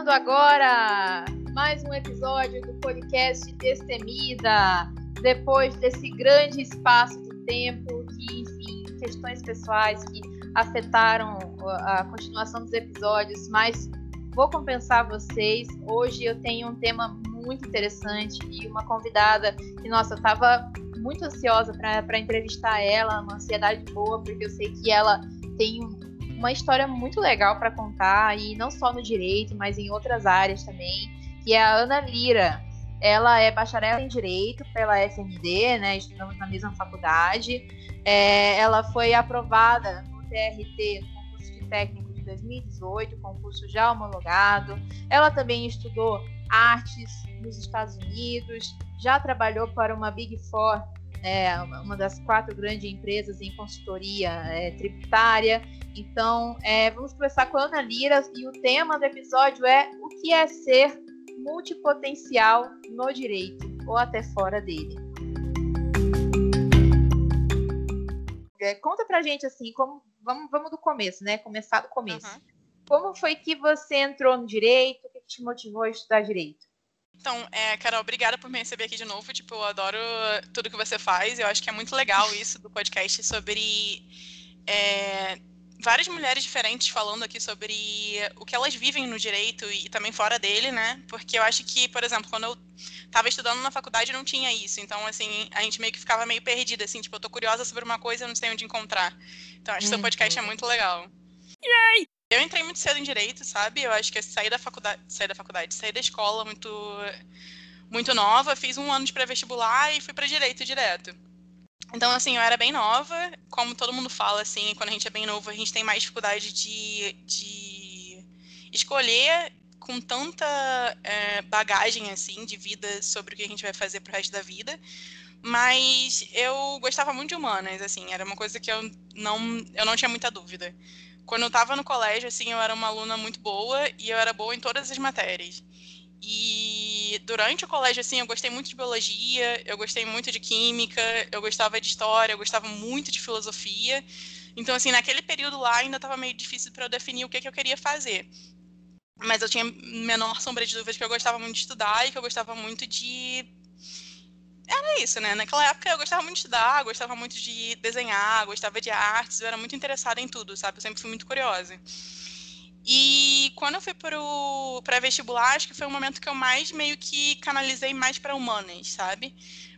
Começando agora mais um episódio do podcast Destemida. Depois desse grande espaço de tempo que, enfim, questões pessoais que afetaram a continuação dos episódios, mas vou compensar vocês. Hoje eu tenho um tema muito interessante e uma convidada que, nossa, eu estava muito ansiosa para entrevistar ela, uma ansiedade boa, porque eu sei que ela tem uma história muito legal para contar, e não só no direito, mas em outras áreas também, que é a Ana Lira. Ela é bacharel em Direito pela FND, né? Estudamos na mesma faculdade. É, ela foi aprovada no TRT, no concurso de técnico de 2018, concurso já homologado. Ela também estudou artes nos Estados Unidos, já trabalhou para uma Big Four é, uma das quatro grandes empresas em consultoria é, tributária. Então, é, vamos começar com a Ana Lira e o tema do episódio é o que é ser multipotencial no direito ou até fora dele. É, conta pra gente assim, como vamos, vamos do começo, né? Começar do começo. Uhum. Como foi que você entrou no direito? O que te motivou a estudar direito? Então, é, Carol, obrigada por me receber aqui de novo. Tipo, eu adoro tudo que você faz. Eu acho que é muito legal isso do podcast sobre é, várias mulheres diferentes falando aqui sobre o que elas vivem no direito e também fora dele, né? Porque eu acho que, por exemplo, quando eu estava estudando na faculdade não tinha isso. Então, assim, a gente meio que ficava meio perdida, assim, tipo, eu tô curiosa sobre uma coisa e eu não sei onde encontrar. Então, acho que uhum. seu podcast é muito legal. Yay! Eu entrei muito cedo em direito, sabe? Eu acho que saí da faculdade, saí da faculdade, da escola muito muito nova, fiz um ano de pré-vestibular e fui para direito direto. Então, assim, eu era bem nova, como todo mundo fala, assim, quando a gente é bem novo, a gente tem mais dificuldade de, de escolher com tanta é, bagagem, assim, de vida sobre o que a gente vai fazer pro resto da vida. Mas eu gostava muito de humanas, assim, era uma coisa que eu não, eu não tinha muita dúvida quando eu estava no colégio, assim, eu era uma aluna muito boa e eu era boa em todas as matérias. E durante o colégio, assim, eu gostei muito de biologia, eu gostei muito de química, eu gostava de história, eu gostava muito de filosofia. Então, assim, naquele período lá ainda estava meio difícil para eu definir o que, que eu queria fazer. Mas eu tinha menor sombra de dúvida que eu gostava muito de estudar e que eu gostava muito de era isso, né? Naquela época eu gostava muito de estudar, gostava muito de desenhar, gostava de artes, eu era muito interessada em tudo, sabe? Eu sempre fui muito curiosa. E quando eu fui pro pré-vestibular, acho que foi o momento que eu mais meio que canalizei mais para humanas, sabe?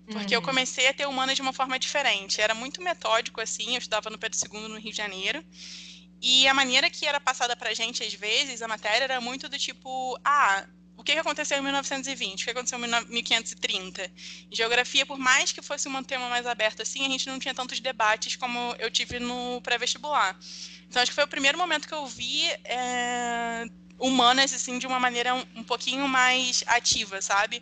Porque uhum. eu comecei a ter humanas de uma forma diferente. Era muito metódico, assim, eu estudava no Pedro II no Rio de Janeiro. E a maneira que era passada pra gente, às vezes, a matéria era muito do tipo, ah, o que aconteceu em 1920, o que aconteceu em 1530. Em geografia, por mais que fosse um tema mais aberto assim, a gente não tinha tantos debates como eu tive no pré-vestibular. Então, acho que foi o primeiro momento que eu vi é, humanas, assim, de uma maneira um, um pouquinho mais ativa, sabe?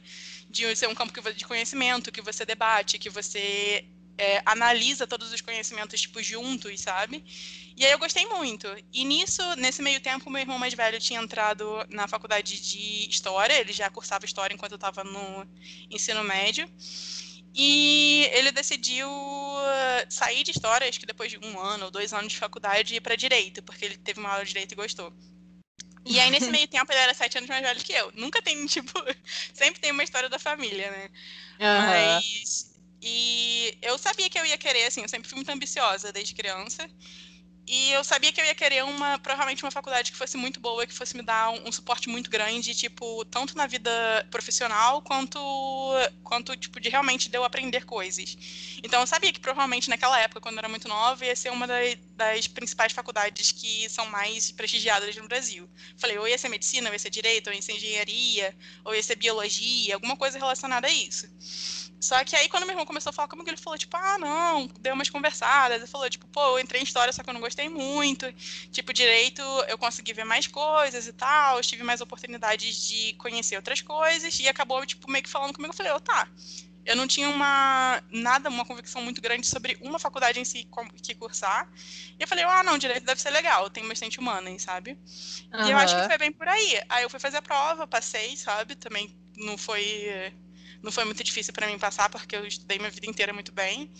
De ser um campo de conhecimento, que você debate, que você é, analisa todos os conhecimentos, tipo, juntos, sabe? E aí eu gostei muito. E nisso, nesse meio tempo, meu irmão mais velho tinha entrado na faculdade de História, ele já cursava História enquanto eu estava no ensino médio. E ele decidiu sair de História, acho que depois de um ano ou dois anos de faculdade, e ir para Direito, porque ele teve uma aula de Direito e gostou. E aí, nesse meio tempo, ele era sete anos mais velho que eu. Nunca tem, tipo, sempre tem uma história da família, né? Uhum. Mas. E eu sabia que eu ia querer, assim, eu sempre fui muito ambiciosa desde criança. E eu sabia que eu ia querer uma, provavelmente uma faculdade que fosse muito boa, que fosse me dar um, um, suporte muito grande, tipo, tanto na vida profissional quanto, quanto, tipo, de realmente de eu aprender coisas. Então eu sabia que provavelmente naquela época, quando eu era muito nova, ia ser uma das, das principais faculdades que são mais prestigiadas no Brasil. Falei, ou ia ser medicina, ou ia ser direito, ou ia ser engenharia, ou ia ser biologia, alguma coisa relacionada a isso. Só que aí, quando meu irmão começou a falar comigo, ele falou, tipo, ah, não, deu umas conversadas. Ele falou, tipo, pô, eu entrei em história, só que eu não gostei muito. Tipo, direito, eu consegui ver mais coisas e tal, eu tive mais oportunidades de conhecer outras coisas. E acabou, tipo, meio que falando comigo. Eu falei, oh, tá. Eu não tinha uma, nada, uma convicção muito grande sobre uma faculdade em si que cursar. E eu falei, ah, não, direito deve ser legal, tem bastante humanas, sabe? Uhum. E eu acho que foi bem por aí. Aí eu fui fazer a prova, passei, sabe? Também não foi não foi muito difícil para mim passar, porque eu estudei minha vida inteira muito bem.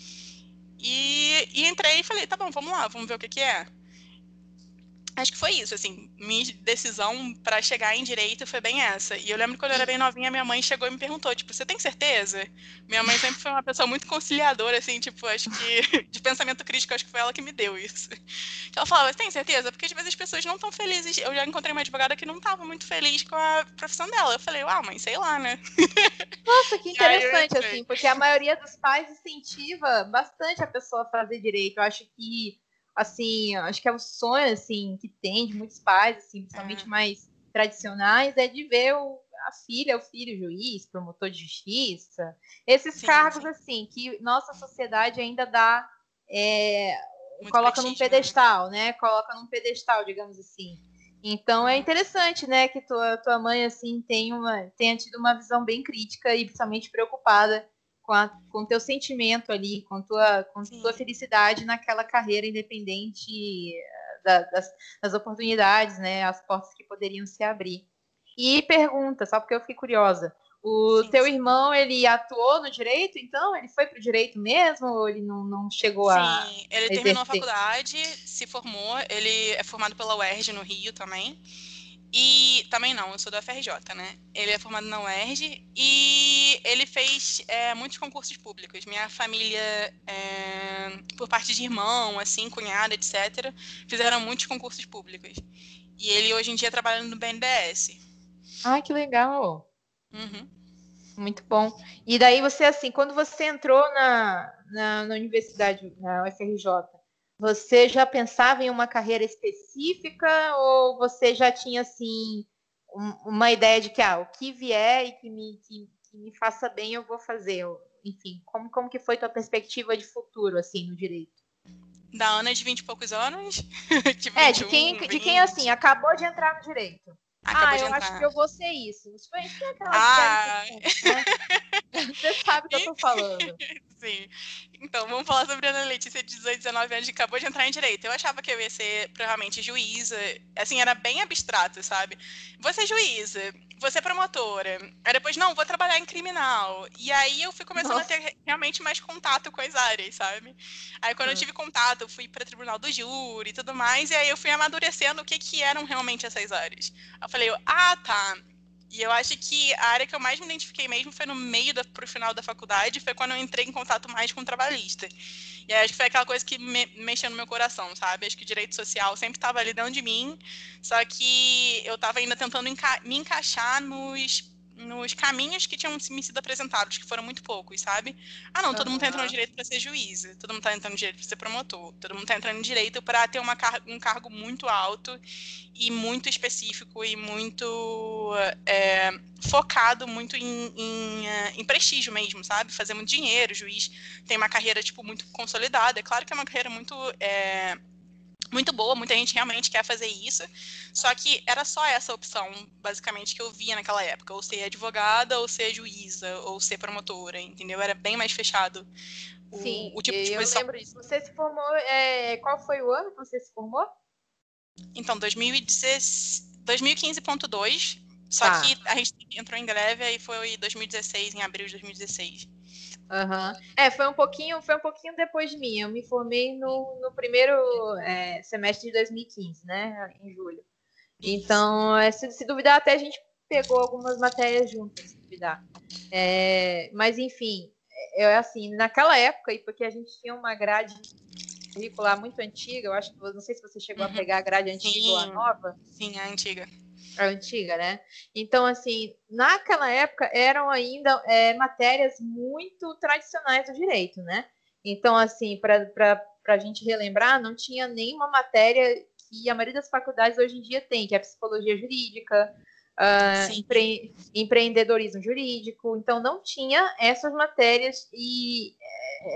E, e, entrei e falei, tá bom, vamos lá, vamos ver o que, que é. Acho que foi isso, assim, minha decisão para chegar em direito foi bem essa. E eu lembro quando eu era bem novinha, minha mãe chegou e me perguntou, tipo, você tem certeza? Minha mãe sempre foi uma pessoa muito conciliadora, assim, tipo, acho que de pensamento crítico, acho que foi ela que me deu isso. Ela falava, você tem certeza? Porque às vezes as pessoas não estão felizes. Eu já encontrei uma advogada que não estava muito feliz com a profissão dela. Eu falei, ah, mãe, sei lá, né? Nossa, que interessante, assim, porque a maioria dos pais incentiva bastante a pessoa a fazer direito. Eu acho que assim, acho que é o sonho, assim, que tem de muitos pais, assim, principalmente é. mais tradicionais, é de ver o, a filha, o filho juiz, promotor de justiça, esses sim, cargos, sim. assim, que nossa sociedade ainda dá, é, coloca num né? pedestal, né? né? Coloca num pedestal, digamos assim. Então é interessante, né, que tua, tua mãe, assim, tem uma, tenha tido uma visão bem crítica e principalmente preocupada com, a, com teu sentimento ali, com tua, com tua felicidade naquela carreira independente eh, da, das, das, oportunidades, né? As portas que poderiam se abrir. E pergunta, só porque eu fiquei curiosa. O sim, teu sim. irmão, ele atuou no direito, então? Ele foi para o direito mesmo ou ele não, não chegou sim, a. Sim, ele terminou a faculdade, se formou, ele é formado pela UERJ no Rio também. E também não, eu sou da FRJ, né? Ele é formado na UERJ e ele fez é, muitos concursos públicos. Minha família, é, por parte de irmão, assim, cunhada, etc., fizeram muitos concursos públicos. E ele hoje em dia trabalha no BNDES. Ai, que legal! Uhum. Muito bom. E daí você, assim, quando você entrou na, na, na universidade, na UFRJ, você já pensava em uma carreira específica ou você já tinha assim um, uma ideia de que ah, o que vier e que me, que, que, me faça bem eu vou fazer? Enfim, como, como que foi tua perspectiva de futuro assim no direito? Da Ana de 20 e poucos anos? de 21, é, de quem, 20. de quem assim acabou de entrar no direito. Acabou ah, eu entrar. acho que eu vou ser isso. Isso foi aquela ah. né? Você sabe o que eu tô falando. Sim. Então, vamos falar sobre a Ana Letícia de 18, 19 anos que acabou de entrar em direito. Eu achava que eu ia ser provavelmente juíza. Assim, era bem abstrato, sabe? Você é juíza, você é promotora. Aí depois, não, vou trabalhar em criminal. E aí eu fui começando Nossa. a ter realmente mais contato com as áreas, sabe? Aí quando eu tive contato, eu fui para tribunal do júri e tudo mais. E aí eu fui amadurecendo o que, que eram realmente essas áreas. Eu falei, ah, tá e eu acho que a área que eu mais me identifiquei mesmo foi no meio da, pro final da faculdade, foi quando eu entrei em contato mais com o trabalhista. E acho que foi aquela coisa que me, mexeu no meu coração, sabe? Acho que o direito social sempre estava ali dentro de mim, só que eu estava ainda tentando enca me encaixar nos nos caminhos que tinham me sido apresentados, que foram muito poucos, sabe? Ah, não, todo uhum. mundo tá entrando no direito para ser juíza, todo mundo tá entrando no direito para ser promotor, todo mundo tá entrando direito para ter uma car um cargo muito alto e muito específico e muito é, focado muito em, em, é, em, prestígio mesmo, sabe? Fazer muito dinheiro, o juiz tem uma carreira, tipo, muito consolidada. É claro que é uma carreira muito... É, muito boa, muita gente realmente quer fazer isso. Só que era só essa opção, basicamente, que eu via naquela época: ou ser advogada, ou ser juíza, ou ser promotora, entendeu? Era bem mais fechado. O, Sim, o tipo de posição. eu lembro disso. Você se formou. É... Qual foi o ano que você se formou? Então, 2015.2. Só tá. que a gente entrou em greve e foi 2016, em abril de 2016. Uhum. É, foi um pouquinho, foi um pouquinho depois de mim. Eu me formei no, no primeiro é, semestre de 2015, né? Em julho. Então, é, se, se, duvidar, até a gente pegou algumas matérias juntas, se duvidar. É, mas, enfim, é, é assim, naquela época, e porque a gente tinha uma grade curricular muito antiga, eu acho que não sei se você chegou uhum. a pegar a grade antiga Sim. ou a nova. Sim, a antiga a antiga, né? Então, assim, naquela época eram ainda é, matérias muito tradicionais do direito, né? Então, assim, para a gente relembrar, não tinha nenhuma matéria que a maioria das faculdades hoje em dia tem, que é psicologia jurídica, uh, empre empreendedorismo jurídico. Então, não tinha essas matérias e,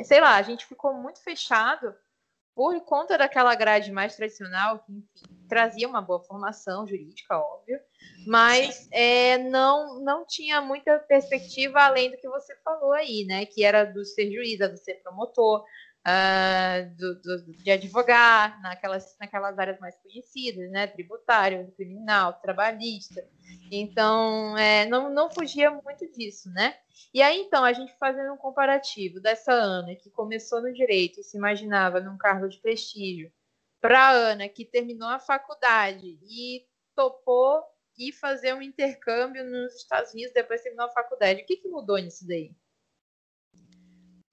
é, sei lá, a gente ficou muito fechado por conta daquela grade mais tradicional, que, enfim, trazia uma boa formação jurídica, óbvio, mas é, não, não tinha muita perspectiva além do que você falou aí, né? Que era do ser juiz, do ser promotor, uh, do, do, de advogar, naquelas, naquelas áreas mais conhecidas, né? Tributário, criminal, trabalhista. Então, é, não, não fugia muito disso, né? E aí, então, a gente fazendo um comparativo dessa Ana, que começou no direito e se imaginava num cargo de prestígio, para Ana, que terminou a faculdade e topou ir fazer um intercâmbio nos Estados Unidos depois de terminar a faculdade, o que, que mudou nisso daí?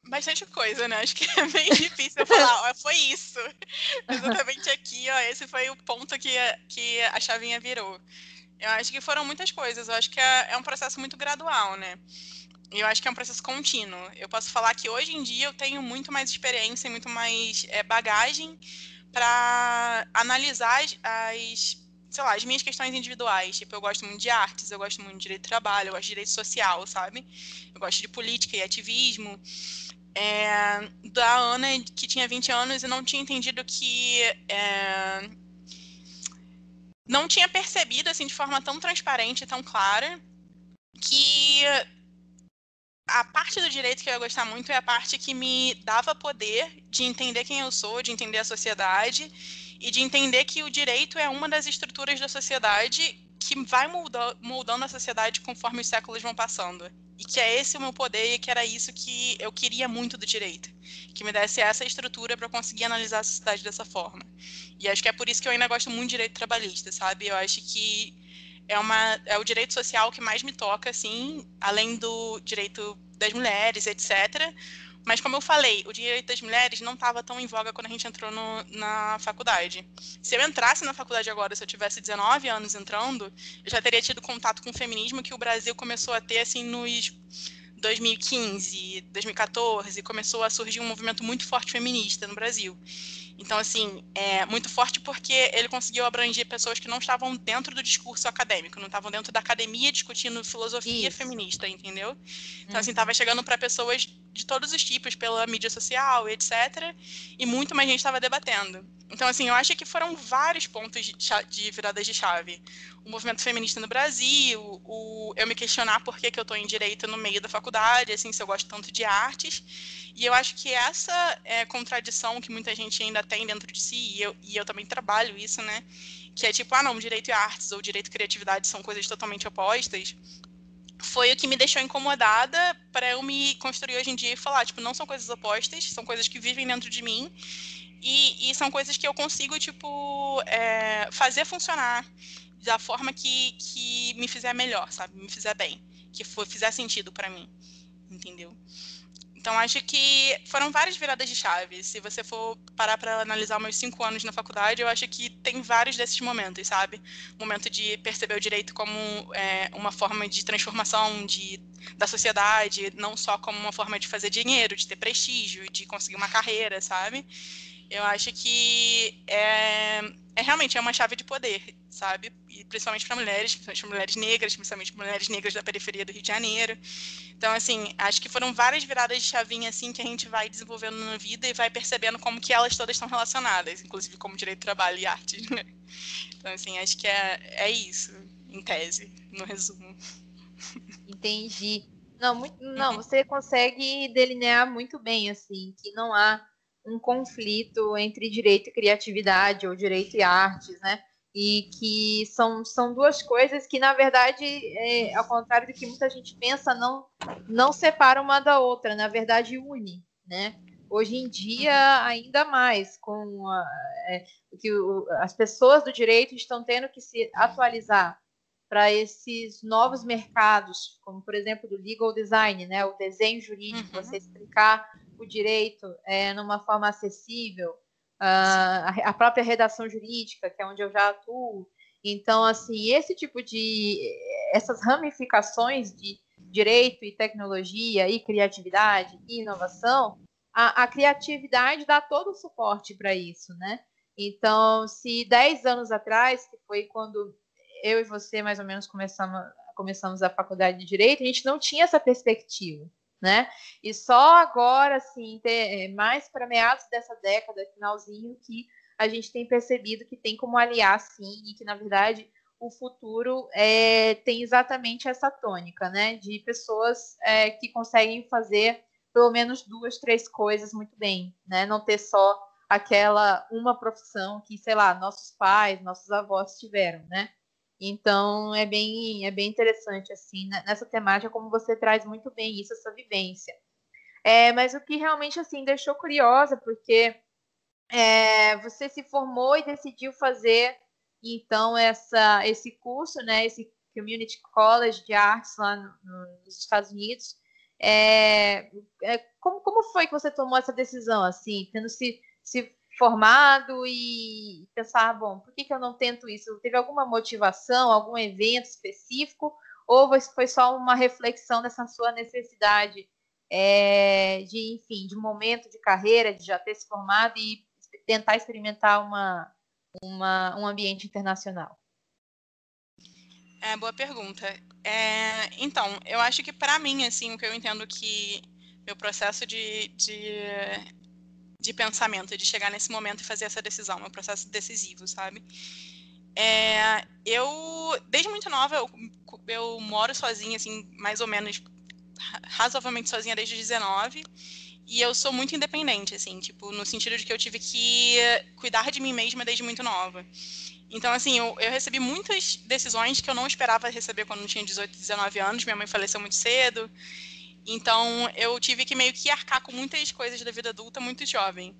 Bastante coisa, né? Acho que é bem difícil falar, ó, foi isso. Exatamente aqui, ó, esse foi o ponto que, que a chavinha virou. Eu acho que foram muitas coisas, eu acho que é, é um processo muito gradual, né? eu acho que é um processo contínuo. Eu posso falar que hoje em dia eu tenho muito mais experiência e muito mais é, bagagem para analisar as, sei lá, as minhas questões individuais. Tipo, eu gosto muito de artes, eu gosto muito de direito de trabalho, eu gosto de direito social, sabe? Eu gosto de política e ativismo. É, da Ana, que tinha 20 anos e não tinha entendido que. É, não tinha percebido, assim, de forma tão transparente, tão clara, que a parte do direito que eu ia gostar muito é a parte que me dava poder de entender quem eu sou, de entender a sociedade e de entender que o direito é uma das estruturas da sociedade que vai moldando a sociedade conforme os séculos vão passando. E que é esse o meu poder e que era isso que eu queria muito do direito. Que me desse essa estrutura para conseguir analisar a sociedade dessa forma. E acho que é por isso que eu ainda gosto muito de direito trabalhista, sabe? Eu acho que é, uma, é o direito social que mais me toca, assim, além do direito das mulheres, etc. Mas, como eu falei, o direito das mulheres não estava tão em voga quando a gente entrou no, na faculdade. Se eu entrasse na faculdade agora, se eu tivesse 19 anos entrando, eu já teria tido contato com o feminismo que o Brasil começou a ter, assim, nos 2015, 2014, começou a surgir um movimento muito forte feminista no Brasil. Então, assim, é muito forte porque ele conseguiu abranger pessoas que não estavam dentro do discurso acadêmico, não estavam dentro da academia discutindo filosofia Isso. feminista, entendeu? Então, assim, estava uhum. chegando para pessoas de todos os tipos, pela mídia social, etc. E muito mais gente estava debatendo. Então, assim, eu acho que foram vários pontos de, de viradas de chave. O movimento feminista no Brasil, o, eu me questionar por que, que eu estou em direito no meio da faculdade, assim, se eu gosto tanto de artes. E eu acho que essa é, contradição que muita gente ainda tem dentro de si, e eu, e eu também trabalho isso, né? Que é tipo, ah, não, direito e artes ou direito e criatividade são coisas totalmente opostas foi o que me deixou incomodada para eu me construir hoje em dia e falar, tipo, não são coisas opostas, são coisas que vivem dentro de mim e, e são coisas que eu consigo, tipo, é, fazer funcionar da forma que, que me fizer melhor, sabe? Me fizer bem, que for, fizer sentido para mim, entendeu? Então, acho que foram várias viradas de chave. Se você for parar para analisar meus cinco anos na faculdade, eu acho que tem vários desses momentos, sabe? Momento de perceber o direito como é, uma forma de transformação de, da sociedade, não só como uma forma de fazer dinheiro, de ter prestígio, de conseguir uma carreira, sabe? Eu acho que é, é realmente é uma chave de poder, sabe? E principalmente para mulheres, principalmente mulheres negras, principalmente mulheres negras da periferia do Rio de Janeiro. Então, assim, acho que foram várias viradas de chavinha assim que a gente vai desenvolvendo na vida e vai percebendo como que elas todas estão relacionadas, inclusive como direito de trabalho e arte. Né? Então, assim, acho que é, é isso, em tese, no resumo. Entendi. Não, muito, não, você consegue delinear muito bem, assim, que não há um conflito entre direito e criatividade ou direito e artes, né? E que são, são duas coisas que, na verdade, é, ao contrário do que muita gente pensa, não, não separam uma da outra, na verdade, une, né? Hoje em dia, ainda mais, com a, é, que o, as pessoas do direito estão tendo que se atualizar para esses novos mercados, como, por exemplo, do legal design, né? O desenho jurídico, uhum. você explicar o direito é, numa forma acessível, a, própria redação jurídica, que é onde eu já atuo. Então, assim, esse tipo de. essas ramificações de direito e tecnologia e criatividade e inovação, a, a criatividade dá todo o suporte para isso, né? Então, se 10 anos atrás, que foi quando eu e você mais ou menos começamos, começamos a faculdade de Direito, a gente não tinha essa perspectiva né? E só agora, assim, ter, é, mais para meados dessa década, finalzinho, que a gente tem percebido que tem como aliar, sim, e que, na verdade, o futuro é, tem exatamente essa tônica, né? De pessoas é, que conseguem fazer pelo menos duas, três coisas muito bem, né? Não ter só aquela uma profissão que, sei lá, nossos pais, nossos avós tiveram, né? Então é bem é bem interessante assim nessa temática como você traz muito bem isso essa vivência. É, mas o que realmente assim deixou curiosa porque é, você se formou e decidiu fazer então essa, esse curso, né, esse Community College de Artes lá no, nos Estados Unidos. É, é, como, como foi que você tomou essa decisão, assim, tendo se, se formado e pensar, bom, por que, que eu não tento isso? Teve alguma motivação, algum evento específico, ou foi só uma reflexão dessa sua necessidade é, de, enfim, de momento de carreira, de já ter se formado e tentar experimentar uma, uma, um ambiente internacional? É, boa pergunta. É, então, eu acho que para mim, assim, o que eu entendo que meu processo de, de, de pensamento, de chegar nesse momento e fazer essa decisão, meu processo decisivo, sabe? É, eu, desde muito nova, eu, eu moro sozinha, assim, mais ou menos, razoavelmente sozinha desde os 19. E eu sou muito independente, assim, tipo, no sentido de que eu tive que cuidar de mim mesma desde muito nova. Então, assim, eu, eu, recebi muitas decisões que eu não esperava receber quando eu tinha 18, 19 anos. Minha mãe faleceu muito cedo. Então, eu tive que meio que arcar com muitas coisas da vida adulta muito jovem.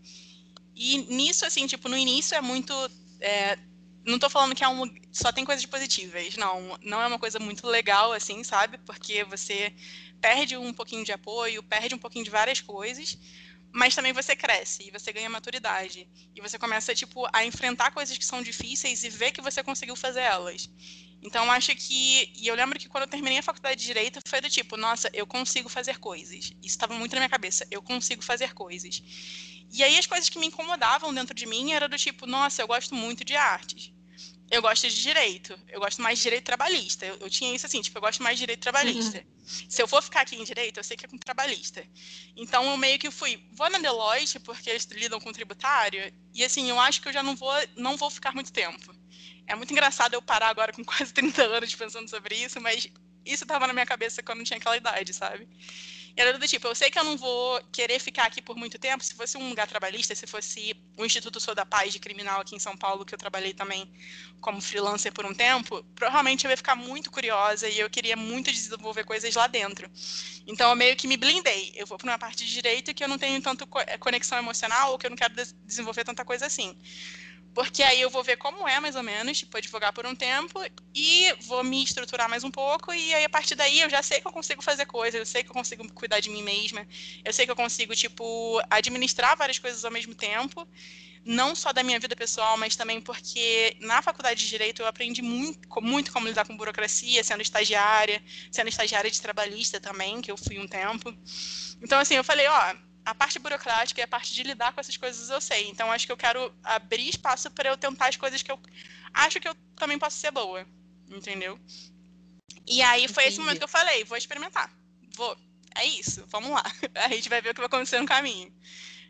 E nisso, assim, tipo, no início é muito. É, não tô falando que é um, só tem coisas positivas, não. Não é uma coisa muito legal, assim, sabe? Porque você perde um pouquinho de apoio, perde um pouquinho de várias coisas mas também você cresce e você ganha maturidade e você começa tipo a enfrentar coisas que são difíceis e ver que você conseguiu fazer elas. Então acho que e eu lembro que quando eu terminei a faculdade de direito foi do tipo, nossa, eu consigo fazer coisas. Isso estava muito na minha cabeça, eu consigo fazer coisas. E aí as coisas que me incomodavam dentro de mim era do tipo, nossa, eu gosto muito de artes eu gosto de direito. Eu gosto mais de direito trabalhista. Eu, eu tinha isso assim, tipo, eu gosto mais de direito trabalhista. Uhum. Se eu for ficar aqui em direito, eu sei que é com trabalhista. Então eu meio que fui, vou na Deloitte, porque eles lidam com tributário, e assim, eu acho que eu já não vou, não vou ficar muito tempo. É muito engraçado eu parar agora com quase 30 anos pensando sobre isso, mas isso estava na minha cabeça quando eu tinha aquela idade, sabe? E era do tipo, eu sei que eu não vou querer ficar aqui por muito tempo. Se fosse um lugar trabalhista, se fosse o Instituto Sou da Paz de Criminal aqui em São Paulo, que eu trabalhei também como freelancer por um tempo, provavelmente eu ia ficar muito curiosa e eu queria muito desenvolver coisas lá dentro. Então eu meio que me blindei. Eu vou para uma parte de direito que eu não tenho tanto conexão emocional ou que eu não quero desenvolver tanta coisa assim. Porque aí eu vou ver como é, mais ou menos, tipo, advogar por um tempo e vou me estruturar mais um pouco. E aí, a partir daí, eu já sei que eu consigo fazer coisas, eu sei que eu consigo cuidar de mim mesma, eu sei que eu consigo, tipo, administrar várias coisas ao mesmo tempo. Não só da minha vida pessoal, mas também porque na faculdade de Direito eu aprendi muito, muito como lidar com burocracia, sendo estagiária, sendo estagiária de trabalhista também, que eu fui um tempo. Então, assim, eu falei, ó, a parte burocrática e a parte de lidar com essas coisas eu sei. Então acho que eu quero abrir espaço para eu tentar as coisas que eu acho que eu também posso ser boa, entendeu? E aí foi Entendi. esse momento que eu falei, vou experimentar. Vou. É isso, vamos lá. A gente vai ver o que vai acontecer no caminho.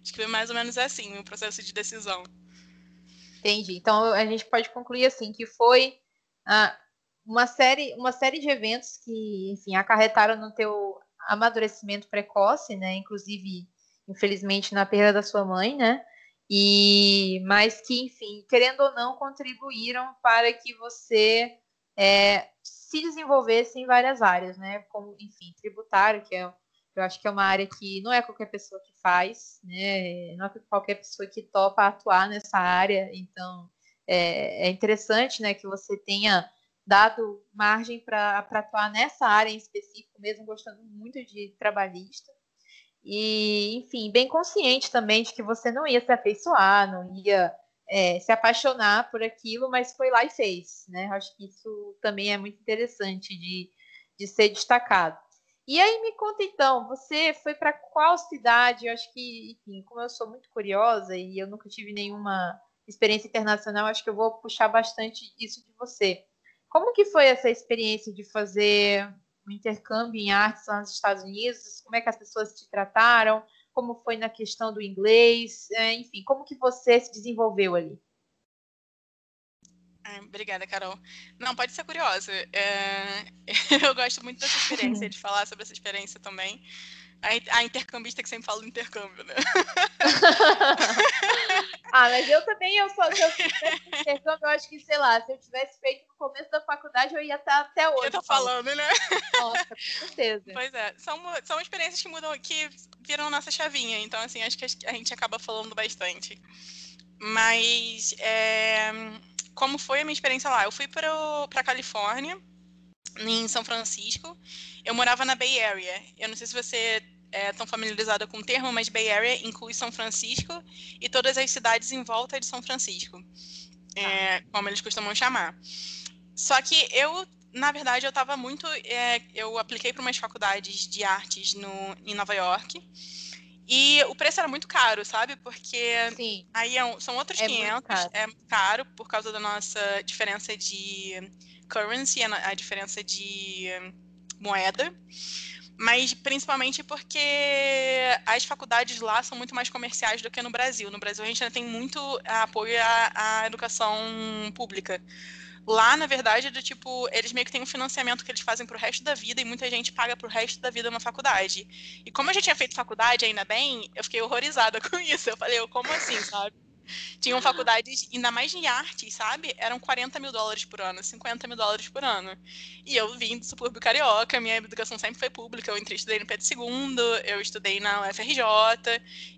Acho que foi mais ou menos assim o processo de decisão. Entendi. Então a gente pode concluir assim que foi ah, uma série, uma série de eventos que, enfim, acarretaram no teu amadurecimento precoce, né? Inclusive infelizmente, na perda da sua mãe, né? E, mas que, enfim, querendo ou não, contribuíram para que você é, se desenvolvesse em várias áreas, né? Como, enfim, tributário, que é, eu acho que é uma área que não é qualquer pessoa que faz, né? Não é qualquer pessoa que topa atuar nessa área. Então, é, é interessante, né, que você tenha dado margem para atuar nessa área em específico, mesmo gostando muito de trabalhista. E, enfim, bem consciente também de que você não ia se afeiçoar, não ia é, se apaixonar por aquilo, mas foi lá e fez, né? Acho que isso também é muito interessante de, de ser destacado. E aí me conta então, você foi para qual cidade? Eu acho que, enfim, como eu sou muito curiosa e eu nunca tive nenhuma experiência internacional, acho que eu vou puxar bastante isso de você. Como que foi essa experiência de fazer intercâmbio em artes lá nos Estados Unidos? Como é que as pessoas te trataram? Como foi na questão do inglês? É, enfim, como que você se desenvolveu ali? Obrigada, Carol. Não, pode ser curiosa. É... Eu gosto muito dessa experiência, de falar sobre essa experiência também. A intercambista que sempre fala do intercâmbio, né? ah, mas eu também, eu só, se eu tivesse intercâmbio, eu acho que, sei lá, se eu tivesse feito no começo da faculdade, eu ia estar até hoje. Eu tô falando, né? Nossa, com certeza. Pois é, são, são experiências que mudam, que viram nossa chavinha, então, assim, acho que a gente acaba falando bastante. Mas é, como foi a minha experiência lá? Eu fui para a Califórnia, em São Francisco. Eu morava na Bay Area. Eu não sei se você é tão familiarizada com o termo, mas Bay Area inclui São Francisco e todas as cidades em volta de São Francisco, é, ah. como eles costumam chamar. Só que eu, na verdade, eu estava muito. É, eu apliquei para umas faculdades de artes no, em Nova York. E o preço era muito caro, sabe? Porque Sim. aí é, são outros é 500, muito é muito caro por causa da nossa diferença de currency, a diferença de moeda mas principalmente porque as faculdades lá são muito mais comerciais do que no Brasil. No Brasil a gente ainda tem muito apoio à, à educação pública. Lá, na verdade, é do tipo, eles meio que têm um financiamento que eles fazem pro resto da vida e muita gente paga pro resto da vida uma faculdade. E como eu já tinha feito faculdade, ainda bem, eu fiquei horrorizada com isso. Eu falei, como assim, sabe? Tinham faculdades, ainda mais em artes, sabe? Eram 40 mil dólares por ano, 50 mil dólares por ano. E eu vim do subúrbio carioca, minha educação sempre foi pública. Eu entrei, estudei no Pedro II, eu estudei na UFRJ,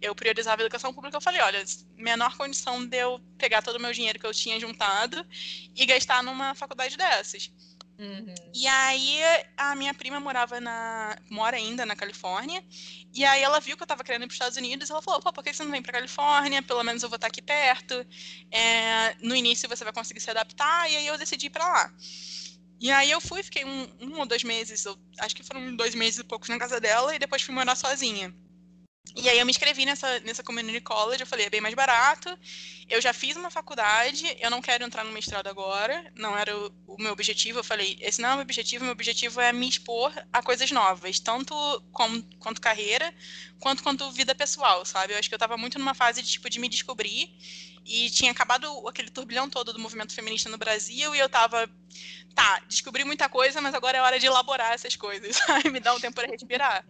eu priorizava a educação pública. Eu falei: olha, menor condição de eu pegar todo o meu dinheiro que eu tinha juntado e gastar numa faculdade dessas. Uhum. E aí a minha prima morava na. mora ainda na Califórnia. E aí ela viu que eu tava querendo ir para os Estados Unidos ela falou, pô, por que você não vem para Califórnia? Pelo menos eu vou estar aqui perto. É, no início você vai conseguir se adaptar. E aí eu decidi ir para lá. E aí eu fui, fiquei um, um ou dois meses, eu, acho que foram dois meses e poucos na casa dela, e depois fui morar sozinha. E aí eu me inscrevi nessa, nessa community college, eu falei, é bem mais barato. Eu já fiz uma faculdade, eu não quero entrar no mestrado agora, não era o, o meu objetivo. Eu falei, esse não é o meu objetivo, meu objetivo é me expor a coisas novas, tanto como, quanto carreira, quanto quanto vida pessoal, sabe? Eu acho que eu estava muito numa fase de tipo de me descobrir e tinha acabado aquele turbilhão todo do movimento feminista no Brasil e eu tava, tá, descobri muita coisa, mas agora é hora de elaborar essas coisas, sabe? Me dá um tempo para respirar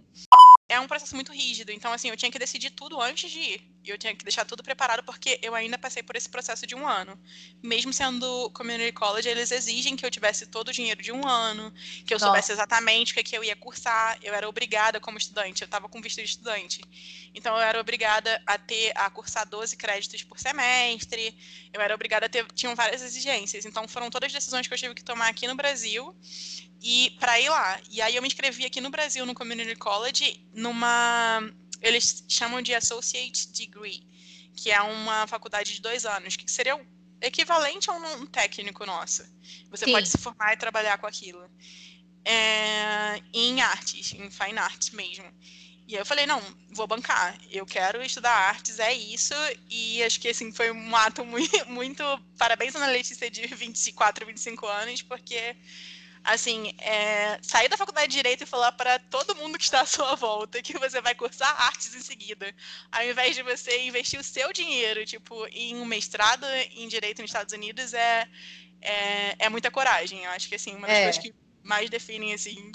é um processo muito rígido. Então, assim, eu tinha que decidir tudo antes de ir. E eu tinha que deixar tudo preparado porque eu ainda passei por esse processo de um ano. Mesmo sendo community college, eles exigem que eu tivesse todo o dinheiro de um ano, que eu Nossa. soubesse exatamente o que, é que eu ia cursar. Eu era obrigada como estudante, eu estava com visto de estudante. Então, eu era obrigada a ter, a cursar 12 créditos por semestre. Eu era obrigada a ter, tinham várias exigências. Então, foram todas as decisões que eu tive que tomar aqui no Brasil e para ir lá. E aí eu me inscrevi aqui no Brasil no Community College numa eles chamam de Associate Degree, que é uma faculdade de dois anos, que seria o equivalente a um, técnico nosso. Você Sim. pode se formar e trabalhar com aquilo. É, em artes, em fine arts mesmo. E aí eu falei, não, vou bancar. Eu quero estudar artes, é isso. E acho que assim foi um ato muito, muito parabéns Ana Letícia de 24, 25 anos, porque assim, é, sair da faculdade de Direito e falar para todo mundo que está à sua volta que você vai cursar artes em seguida, ao invés de você investir o seu dinheiro, tipo, em um mestrado em Direito nos Estados Unidos, é, é, é muita coragem. Eu acho que, assim, uma das é. coisas que mais definem, assim,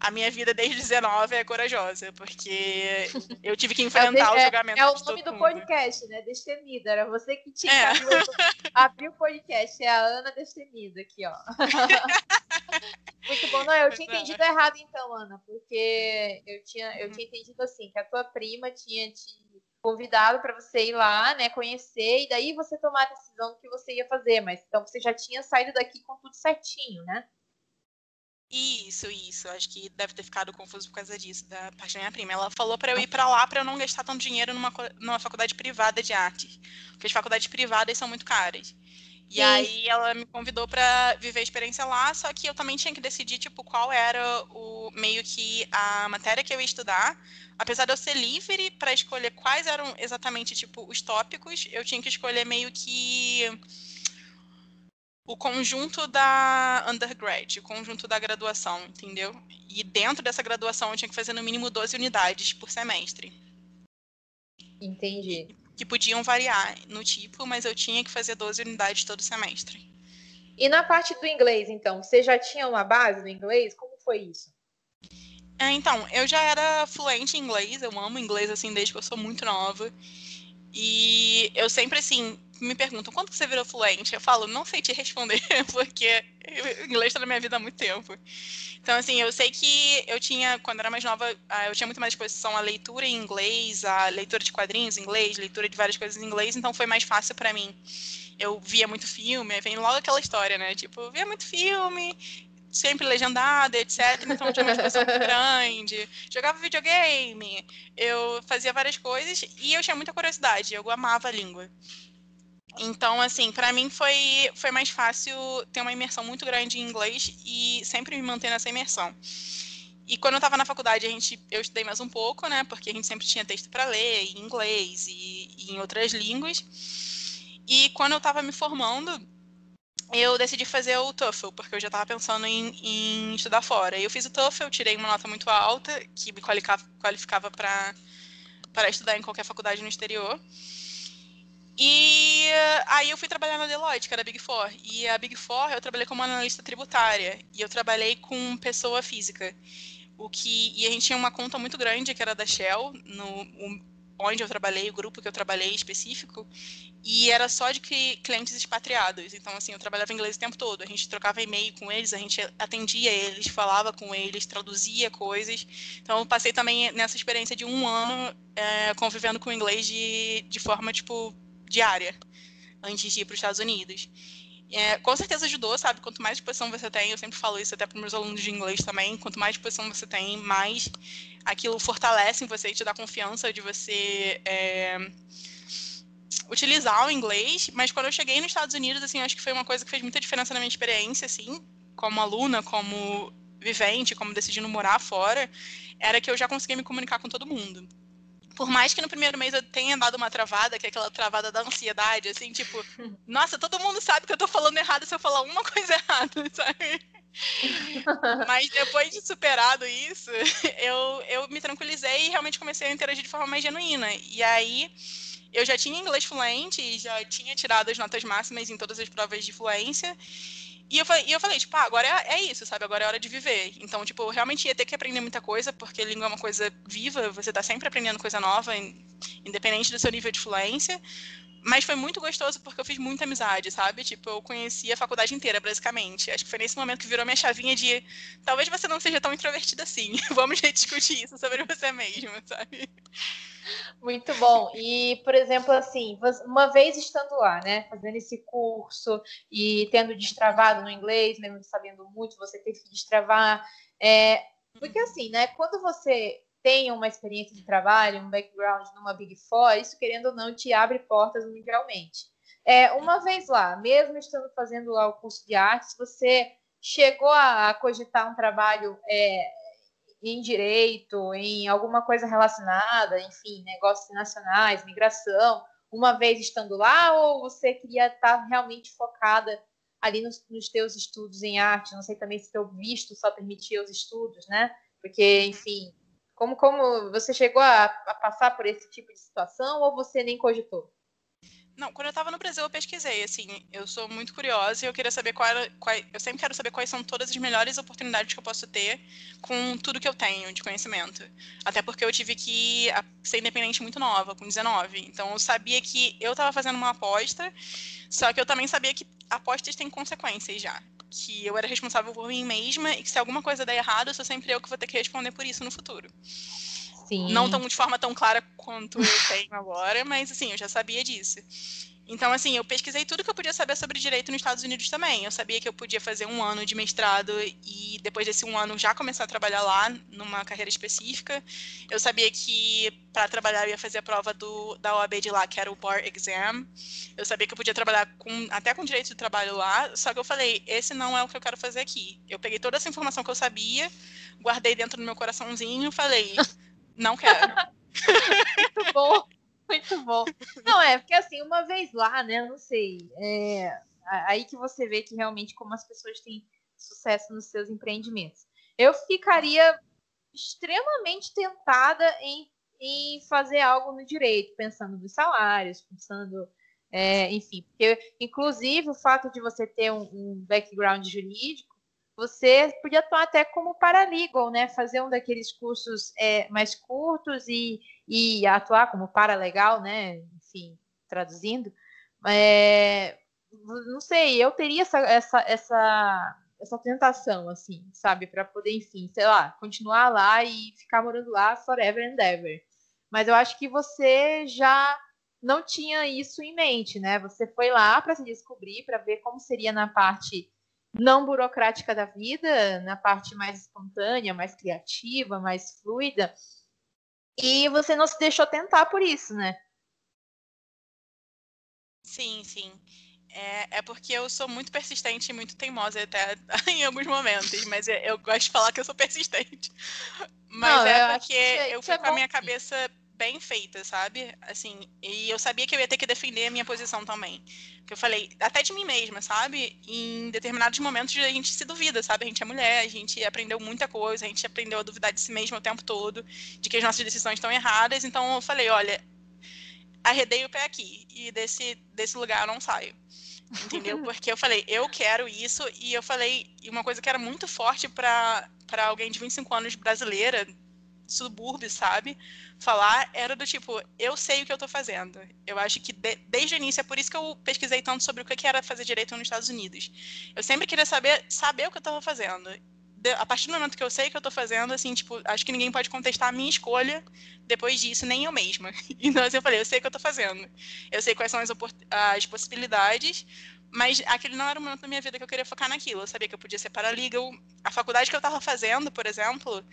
a minha vida desde 19 é corajosa, porque eu tive que enfrentar é, o julgamento. É, é o nome do mundo. podcast, né? Destemida. Era você que tinha é. abriu o podcast. É a Ana Destemida aqui, ó. Muito bom. Não, eu tinha entendido errado então, Ana, porque eu tinha, eu tinha entendido assim, que a tua prima tinha te convidado para você ir lá, né, conhecer, e daí você tomar a decisão do que você ia fazer, mas então você já tinha saído daqui com tudo certinho, né? Isso, isso. Acho que deve ter ficado confuso por causa disso, da parte da minha prima. Ela falou para eu ir para lá para eu não gastar tanto dinheiro numa, numa faculdade privada de artes. Porque as faculdades privadas são muito caras. E Sim. aí ela me convidou para viver a experiência lá, só que eu também tinha que decidir, tipo, qual era o meio que a matéria que eu ia estudar. Apesar de eu ser livre para escolher quais eram exatamente, tipo, os tópicos, eu tinha que escolher meio que o conjunto da undergrad, o conjunto da graduação, entendeu? E dentro dessa graduação eu tinha que fazer no mínimo 12 unidades por semestre. Entendi. Que podiam variar no tipo, mas eu tinha que fazer 12 unidades todo semestre. E na parte do inglês, então, você já tinha uma base no inglês? Como foi isso? É, então, eu já era fluente em inglês, eu amo inglês assim desde que eu sou muito nova. E eu sempre assim, me perguntam, quando você virou fluente? Eu falo, não sei te responder, porque inglês está na minha vida há muito tempo. Então, assim, eu sei que eu tinha, quando era mais nova, ah, eu tinha muito mais exposição à leitura em inglês, à leitura de quadrinhos em inglês, leitura de várias coisas em inglês, então foi mais fácil para mim. Eu via muito filme, vem logo aquela história, né? Tipo, eu via muito filme, sempre legendada, etc. Então tinha uma exposição grande. Jogava videogame, eu fazia várias coisas e eu tinha muita curiosidade, eu amava a língua. Então, assim, para mim foi, foi mais fácil ter uma imersão muito grande em inglês e sempre me manter nessa imersão. E quando eu estava na faculdade, a gente, eu estudei mais um pouco, né? Porque a gente sempre tinha texto para ler em inglês e, e, em outras línguas. E quando eu estava me formando, eu decidi fazer o TOEFL, porque eu já estava pensando em, em, estudar fora. Eu fiz o TOEFL, tirei uma nota muito alta, que me qualificava para estudar em qualquer faculdade no exterior. E aí eu fui trabalhar na Deloitte, que era a Big Four. E a Big Four eu trabalhei como analista tributária. E eu trabalhei com pessoa física. O que, e a gente tinha uma conta muito grande, que era da Shell, no, onde eu trabalhei, o grupo que eu trabalhei específico, e era só de clientes expatriados. Então, assim, eu trabalhava inglês o tempo todo. A gente trocava e-mail com eles, a gente atendia eles, falava com eles, traduzia coisas. Então, eu passei também nessa experiência de um ano é, convivendo com o inglês de, de forma, tipo, diária, antes de ir para os Estados Unidos. É, com certeza ajudou, sabe? Quanto mais disposição você tem, eu sempre falo isso até para meus alunos de inglês também, quanto mais disposição você tem, mais aquilo fortalece em você e te dá confiança de você é, utilizar o inglês. Mas quando eu cheguei nos Estados Unidos, assim, acho que foi uma coisa que fez muita diferença na minha experiência, assim, como aluna, como vivente, como decidindo morar fora, era que eu já conseguia me comunicar com todo mundo por mais que no primeiro mês eu tenha dado uma travada, que é aquela travada da ansiedade, assim, tipo, nossa, todo mundo sabe que eu tô falando errado se eu falar uma coisa errada, sabe? Mas depois de superado isso, eu, eu me tranquilizei e realmente comecei a interagir de forma mais genuína. E aí eu já tinha inglês fluente, já tinha tirado as notas máximas em todas as provas de fluência. E eu, falei, e eu falei, tipo, ah, agora é, é, isso, sabe? Agora é hora de viver. Então, tipo, eu realmente ia ter que aprender muita coisa, porque língua é uma coisa viva, você tá sempre aprendendo coisa nova, independente do seu nível de fluência. Mas foi muito gostoso porque eu fiz muita amizade, sabe? Tipo, eu conheci a faculdade inteira, basicamente. Acho que foi nesse momento que virou minha chavinha de talvez você não seja tão introvertida assim. Vamos discutir isso sobre você mesmo, sabe? Muito bom. E, por exemplo, assim, uma vez estando lá, né, fazendo esse curso e tendo destravado no inglês, mesmo sabendo muito, você teve que destravar. É, porque, assim, né, quando você tem uma experiência de trabalho, um background numa Big Four, isso, querendo ou não, te abre portas mundialmente. É, uma vez lá, mesmo estando fazendo lá o curso de artes, você chegou a cogitar um trabalho é, em direito, em alguma coisa relacionada, enfim, negócios nacionais, migração, uma vez estando lá, ou você queria estar realmente focada ali nos, nos teus estudos em arte? Não sei também se teu visto só permitia os estudos, né? Porque, enfim, como, como você chegou a, a passar por esse tipo de situação ou você nem cogitou? Não, quando eu estava no Brasil eu pesquisei, assim, eu sou muito curiosa e eu queria saber qual qual, eu sempre quero saber quais são todas as melhores oportunidades que eu posso ter com tudo que eu tenho de conhecimento. Até porque eu tive que ser independente muito nova, com 19. Então eu sabia que eu estava fazendo uma aposta, só que eu também sabia que apostas têm consequências já. Que eu era responsável por mim mesma e que se alguma coisa der errado, sou sempre eu que vou ter que responder por isso no futuro. Sim. Não tão de forma tão clara quanto eu tenho agora, mas assim, eu já sabia disso. Então, assim, eu pesquisei tudo que eu podia saber sobre direito nos Estados Unidos também. Eu sabia que eu podia fazer um ano de mestrado e depois desse um ano já começar a trabalhar lá numa carreira específica. Eu sabia que para trabalhar eu ia fazer a prova do, da OAB de lá, que era o Bar Exam. Eu sabia que eu podia trabalhar com, até com direito de trabalho lá, só que eu falei, esse não é o que eu quero fazer aqui. Eu peguei toda essa informação que eu sabia, guardei dentro do meu coraçãozinho e falei, não quero. muito bom, muito bom. Não, é, porque assim, uma vez lá, né, não sei, é, aí que você vê que realmente como as pessoas têm sucesso nos seus empreendimentos. Eu ficaria extremamente tentada em, em fazer algo no direito, pensando nos salários, pensando, é, enfim, porque inclusive o fato de você ter um, um background jurídico você podia atuar até como paralegal, né? Fazer um daqueles cursos é, mais curtos e, e atuar como paralegal, né? Enfim, traduzindo, É, não sei, eu teria essa, essa, essa, essa tentação, assim, sabe? para poder, enfim, sei lá, continuar lá e ficar morando lá forever and ever. Mas eu acho que você já não tinha isso em mente, né? Você foi lá para se descobrir, para ver como seria na parte não burocrática da vida, na parte mais espontânea, mais criativa, mais fluida. E você não se deixou tentar por isso, né? Sim, sim. É, é porque eu sou muito persistente e muito teimosa até em alguns momentos, mas eu, eu gosto de falar que eu sou persistente. Mas não, é porque é, eu fui é com a minha cabeça bem feita, sabe? Assim, e eu sabia que eu ia ter que defender a minha posição também. Porque eu falei, até de mim mesma, sabe? Em determinados momentos a gente se duvida, sabe? A gente é mulher, a gente aprendeu muita coisa, a gente aprendeu a duvidar de si mesma o tempo todo, de que as nossas decisões estão erradas. Então eu falei, olha, arredei o pé aqui e desse, desse lugar eu não saio. Entendeu? Porque eu falei, eu quero isso, e eu falei, e uma coisa que era muito forte para alguém de 25 anos brasileira, subúrbio, sabe? Falar era do tipo, eu sei o que eu tô fazendo. Eu acho que de, desde o início, é por isso que eu pesquisei tanto sobre o que era fazer direito nos Estados Unidos. Eu sempre queria saber, saber o que eu tava fazendo. De, a partir do momento que eu sei o que eu tô fazendo, assim, tipo, acho que ninguém pode contestar a minha escolha depois disso, nem eu mesma. Então, assim, eu falei, eu sei o que eu tô fazendo. Eu sei quais são as, as possibilidades, mas aquele não era o momento da minha vida que eu queria focar naquilo. Eu sabia que eu podia ser paralegal. A faculdade que eu estava fazendo, por exemplo,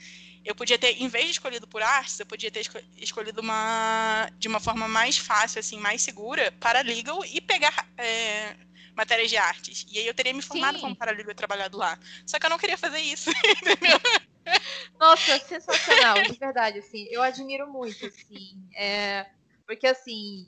eu podia ter, em vez de escolhido por artes, eu podia ter escolhido uma de uma forma mais fácil, assim, mais segura, paralegal e pegar é, matérias de artes. E aí eu teria me formado Sim. como paralegal e trabalhado lá. Só que eu não queria fazer isso, entendeu? Nossa, sensacional, de verdade, assim, eu admiro muito, assim, é, porque, assim,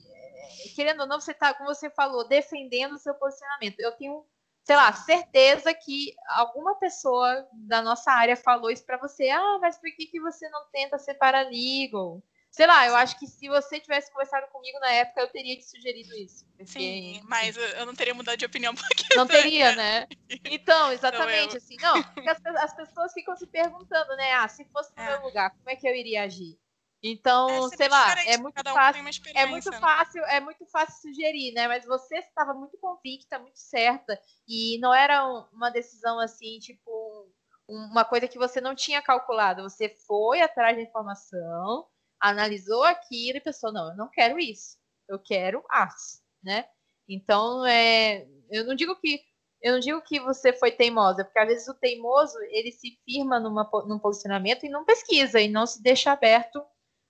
querendo ou não, você tá, como você falou, defendendo o seu posicionamento. Eu tenho, sei lá, certeza que alguma pessoa da nossa área falou isso para você. Ah, mas por que, que você não tenta ser paralegal? Sei lá, eu acho que se você tivesse conversado comigo na época, eu teria te sugerido isso. Porque, Sim, mas eu não teria mudado de opinião porque. Não teria, né? Então, exatamente, assim, não, porque as, as, pessoas ficam se perguntando, né? Ah, se fosse no é. meu lugar, como é que eu iria agir? Então, é, sei lá, é muito um fácil, é muito né? fácil, é muito fácil sugerir, né? Mas você estava muito convicta, muito certa e não era uma decisão assim, tipo, uma coisa que você não tinha calculado. Você foi atrás da informação, analisou aquilo e pensou, não, eu não quero isso. Eu quero as, né? Então, é, eu não digo que eu não digo que você foi teimosa, porque às vezes o teimoso ele se firma numa, num posicionamento e não pesquisa e não se deixa aberto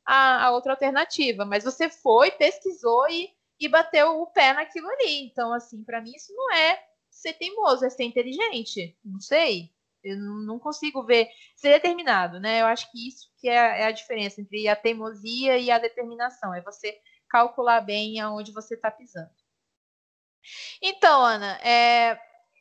a, a outra alternativa. Mas você foi, pesquisou e, e bateu o pé naquilo ali. Então, assim, para mim isso não é ser teimoso, é ser inteligente. Não sei. Eu não consigo ver ser determinado, né? Eu acho que isso que é, é a diferença entre a teimosia e a determinação. É você calcular bem aonde você está pisando. Então, Ana, é,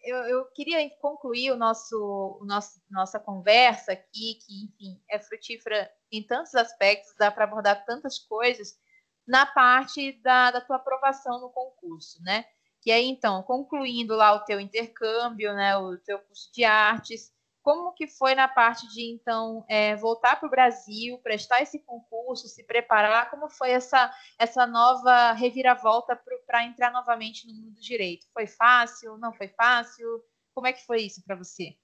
eu, eu, queria concluir o nosso, o nosso, nossa conversa aqui, que, enfim, é frutífera em tantos aspectos, dá para abordar tantas coisas, na parte da, da tua aprovação no concurso, né? Que aí, então, concluindo lá o teu intercâmbio, né, o teu curso de artes, como que foi na parte de, então, é, voltar para o Brasil, prestar esse concurso, se preparar? Como foi essa, essa nova reviravolta para entrar novamente no mundo do direito? Foi fácil? Não foi fácil? Como é que foi isso para você?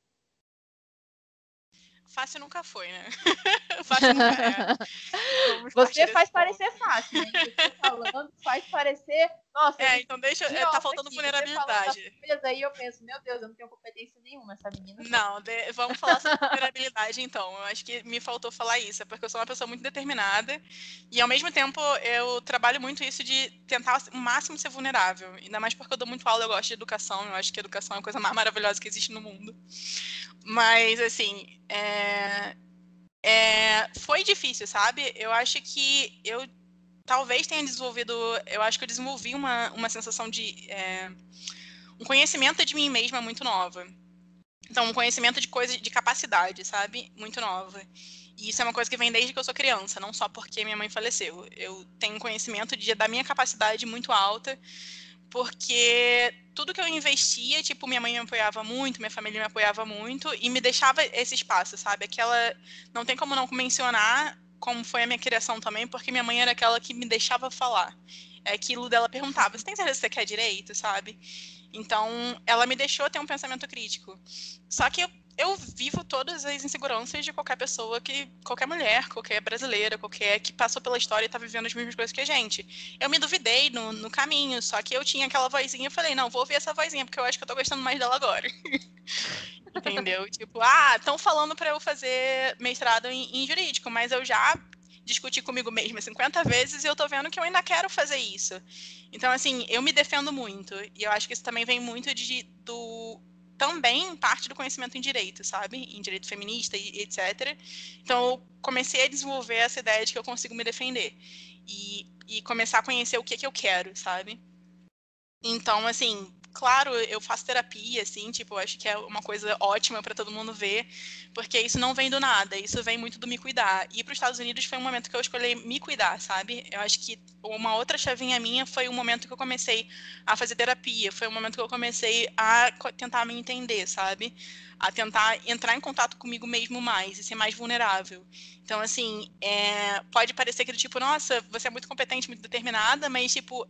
Fácil nunca foi, né? fácil nunca é. Você faz parecer fácil, né? Você falando faz parecer. Nossa, é, então deixa. É, tá faltando aqui, vulnerabilidade. Aí eu penso, meu Deus, eu não tenho competência nenhuma, essa menina. Não, de, vamos falar sobre vulnerabilidade então. Eu acho que me faltou falar isso, é porque eu sou uma pessoa muito determinada e ao mesmo tempo eu trabalho muito isso de tentar o máximo ser vulnerável. Ainda mais porque eu dou muito aula, eu gosto de educação, eu acho que educação é a coisa mais maravilhosa que existe no mundo. Mas, assim, é, é, foi difícil, sabe? Eu acho que eu talvez tenha desenvolvido, eu acho que eu desenvolvi uma, uma sensação de. É, um conhecimento de mim mesma muito nova. Então, um conhecimento de coisas, de capacidade, sabe? Muito nova. E isso é uma coisa que vem desde que eu sou criança, não só porque minha mãe faleceu. Eu tenho conhecimento de, da minha capacidade muito alta porque tudo que eu investia, tipo, minha mãe me apoiava muito, minha família me apoiava muito e me deixava esse espaço, sabe? Aquela. Não tem como não mencionar como foi a minha criação também, porque minha mãe era aquela que me deixava falar. é aquilo dela perguntar: você tem certeza que você quer direito, sabe? Então, ela me deixou ter um pensamento crítico. Só que eu, eu vivo todas as inseguranças de qualquer pessoa que. qualquer mulher, qualquer brasileira, qualquer que passou pela história e tá vivendo as mesmas coisas que a gente. Eu me duvidei no, no caminho, só que eu tinha aquela vozinha e falei: não, vou ouvir essa vozinha, porque eu acho que eu tô gostando mais dela agora. Entendeu? tipo, ah, estão falando para eu fazer mestrado em, em jurídico, mas eu já discutir comigo mesma 50 vezes e eu tô vendo que eu ainda quero fazer isso. Então, assim, eu me defendo muito. E eu acho que isso também vem muito de, do. Também parte do conhecimento em direito, sabe? Em direito feminista e etc. Então, eu comecei a desenvolver essa ideia de que eu consigo me defender. E, e começar a conhecer o que, que eu quero, sabe? Então, assim, claro, eu faço terapia, assim, tipo, acho que é uma coisa ótima para todo mundo ver, porque isso não vem do nada, isso vem muito do me cuidar. E para os Estados Unidos foi um momento que eu escolhi me cuidar, sabe? Eu acho que uma outra chavinha minha foi o momento que eu comecei a fazer terapia, foi o momento que eu comecei a tentar me entender, sabe? A tentar entrar em contato comigo mesmo mais e ser mais vulnerável. Então, assim, é... pode parecer que do tipo, nossa, você é muito competente, muito determinada, mas, tipo,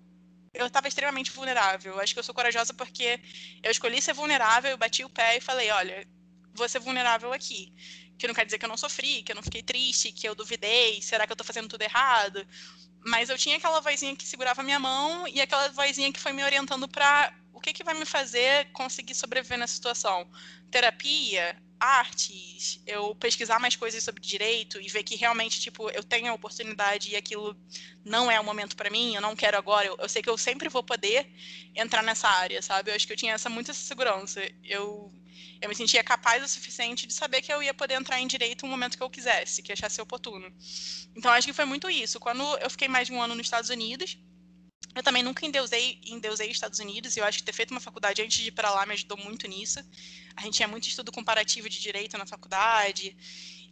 eu estava extremamente vulnerável. Acho que eu sou corajosa porque eu escolhi ser vulnerável, eu bati o pé e falei, olha, vou ser vulnerável aqui. Que não quer dizer que eu não sofri, que eu não fiquei triste, que eu duvidei, será que eu estou fazendo tudo errado? Mas eu tinha aquela vozinha que segurava minha mão e aquela vozinha que foi me orientando para o que, que vai me fazer conseguir sobreviver nessa situação. Terapia, artes, eu pesquisar mais coisas sobre direito e ver que realmente, tipo, eu tenho a oportunidade e aquilo não é o momento para mim, eu não quero agora, eu, eu, sei que eu sempre vou poder entrar nessa área, sabe? Eu acho que eu tinha essa muita segurança. Eu eu me sentia capaz o suficiente de saber que eu ia poder entrar em direito no momento que eu quisesse, que achasse oportuno. Então acho que foi muito isso. Quando eu fiquei mais de um ano nos Estados Unidos, eu também nunca endeusei, endeusei Estados Unidos, e eu acho que ter feito uma faculdade antes de ir para lá me ajudou muito nisso. A gente tinha muito estudo comparativo de direito na faculdade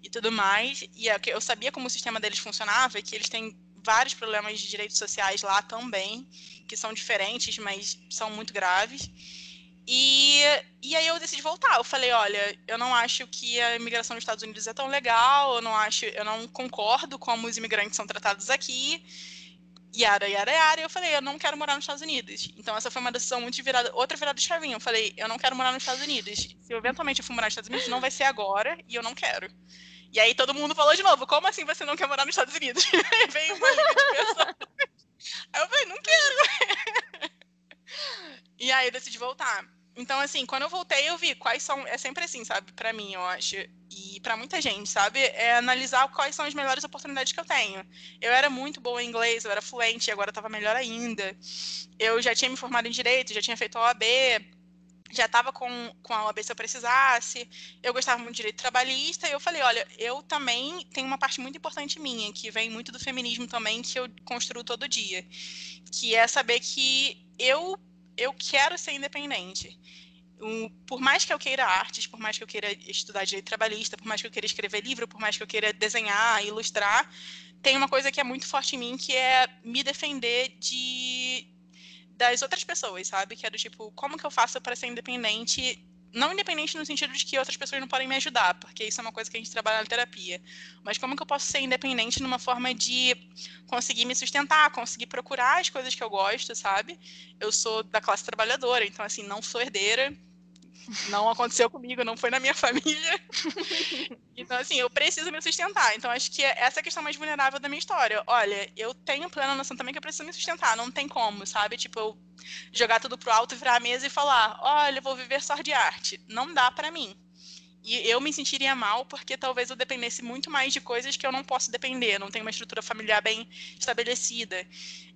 e tudo mais, e é eu sabia como o sistema deles funcionava e que eles têm vários problemas de direitos sociais lá também, que são diferentes, mas são muito graves. E, e aí eu decidi voltar. Eu falei, olha, eu não acho que a imigração nos Estados Unidos é tão legal, eu não acho, eu não concordo como os imigrantes são tratados aqui yara, yara, yara, eu falei, eu não quero morar nos Estados Unidos. Então essa foi uma decisão muito virada, outra virada de chavinha. Eu falei, eu não quero morar nos Estados Unidos. Se eventualmente eu for morar nos Estados Unidos, não vai ser agora, e eu não quero. E aí todo mundo falou de novo, como assim você não quer morar nos Estados Unidos? Veio uma liga de pessoas. Aí eu falei, não quero. e aí eu decidi voltar. Então, assim, quando eu voltei, eu vi quais são. É sempre assim, sabe? Para mim, eu acho. E para muita gente, sabe? É analisar quais são as melhores oportunidades que eu tenho. Eu era muito boa em inglês, eu era fluente, agora eu tava melhor ainda. Eu já tinha me formado em direito, já tinha feito a OAB, já estava com, com a OAB se eu precisasse. Eu gostava muito de direito trabalhista. E eu falei: olha, eu também tenho uma parte muito importante minha, que vem muito do feminismo também, que eu construo todo dia. Que é saber que eu eu quero ser independente. Um, por mais que eu queira artes, por mais que eu queira estudar direito trabalhista, por mais que eu queira escrever livro, por mais que eu queira desenhar, ilustrar, tem uma coisa que é muito forte em mim, que é me defender de das outras pessoas, sabe? Que é do tipo, como que eu faço para ser independente não independente no sentido de que outras pessoas não podem me ajudar, porque isso é uma coisa que a gente trabalha na terapia. Mas como que eu posso ser independente numa forma de conseguir me sustentar, conseguir procurar as coisas que eu gosto, sabe? Eu sou da classe trabalhadora, então assim, não sou herdeira, não aconteceu comigo, não foi na minha família. então, assim, eu preciso me sustentar. Então, acho que essa é a questão mais vulnerável da minha história. Olha, eu tenho plena noção também que eu preciso me sustentar. Não tem como, sabe? Tipo, eu jogar tudo pro alto, virar a mesa e falar: olha, eu vou viver só de arte. Não dá para mim. E eu me sentiria mal porque talvez eu dependesse muito mais de coisas que eu não posso depender, não tenho uma estrutura familiar bem estabelecida.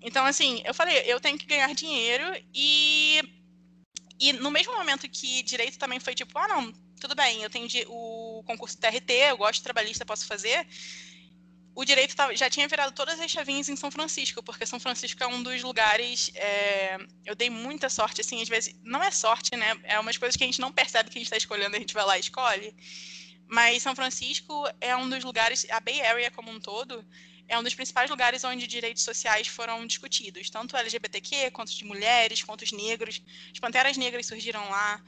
Então, assim, eu falei, eu tenho que ganhar dinheiro e e no mesmo momento que direito também foi tipo, ah, não, tudo bem, eu tenho o concurso TRT, eu gosto de trabalhista, posso fazer. O direito já tinha virado todas as chavinhas em São Francisco, porque São Francisco é um dos lugares. É, eu dei muita sorte, assim, às vezes. Não é sorte, né? É umas coisas que a gente não percebe que a gente está escolhendo, a gente vai lá e escolhe. Mas São Francisco é um dos lugares, a Bay Area como um todo, é um dos principais lugares onde direitos sociais foram discutidos, tanto LGBTQ, quanto de mulheres, quanto os negros. As Panteras Negras surgiram lá,